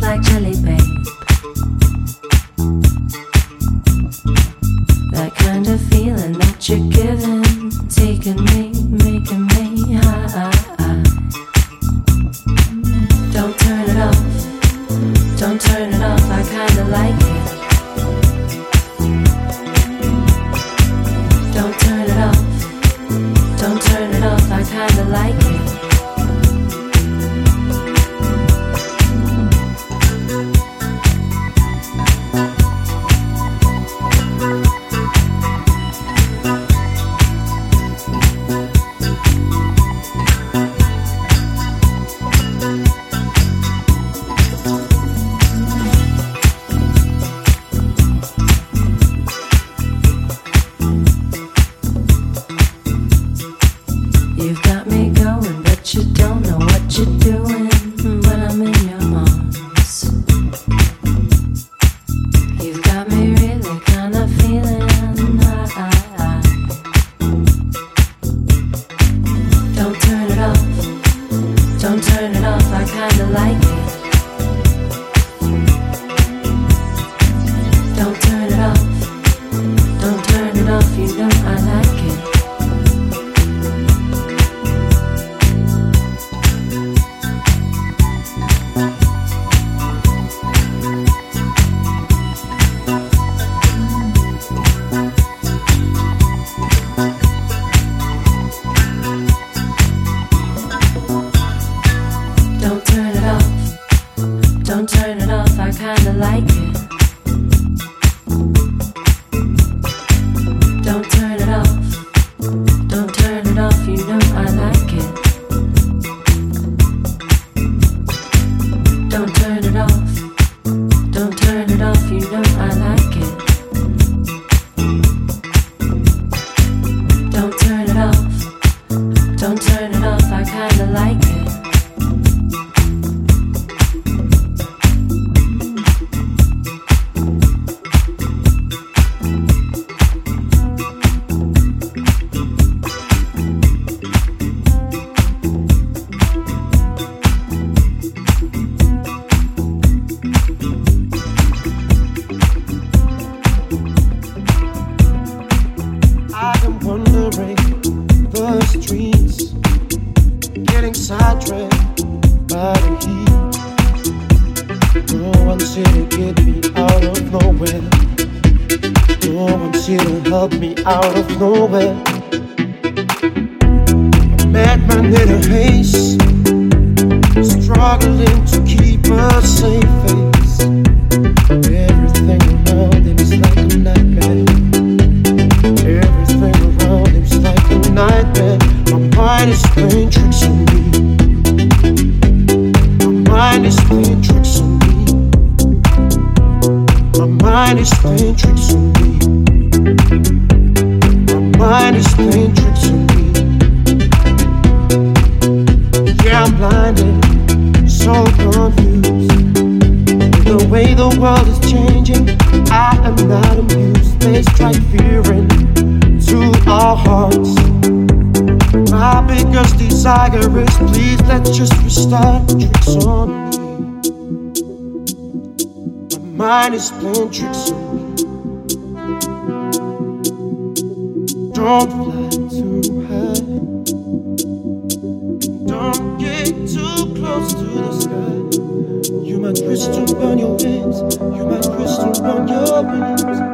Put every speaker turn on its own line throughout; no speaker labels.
like jelly beans. Don't turn it off, you know I like it.
Mine is playing tricks on me. Don't fly too high. Don't get too close to the sky. You might crystal and burn your wings. You might crystal and burn your wings.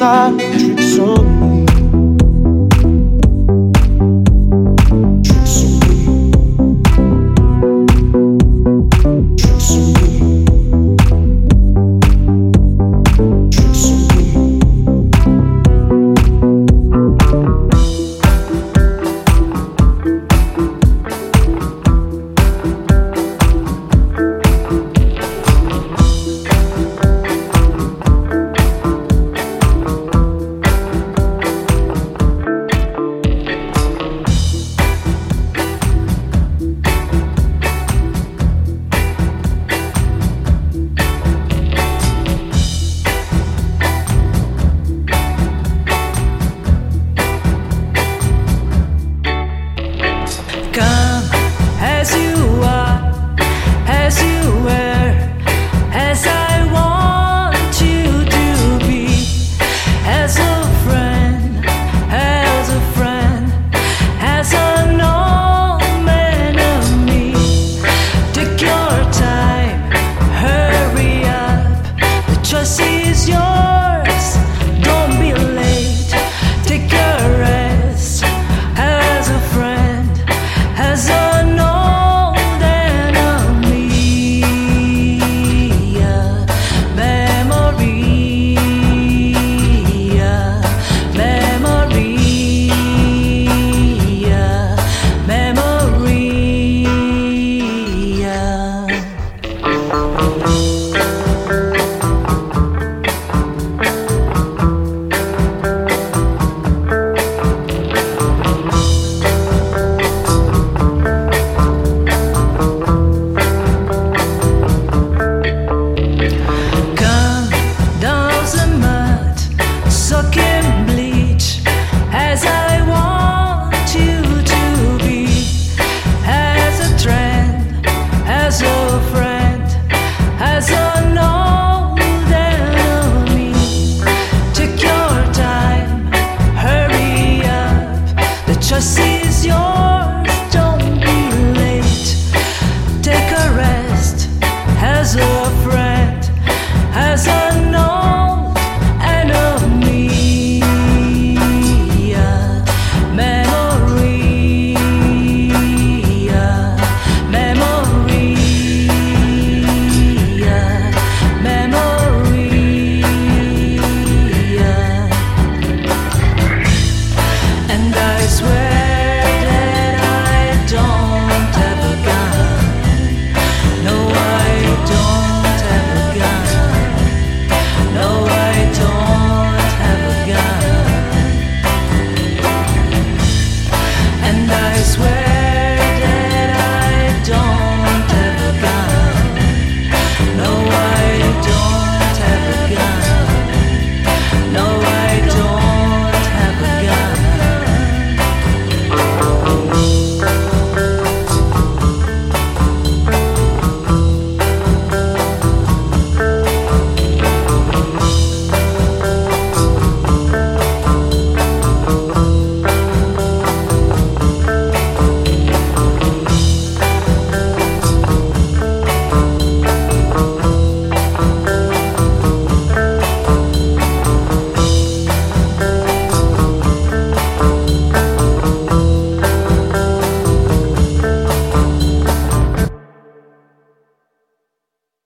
stop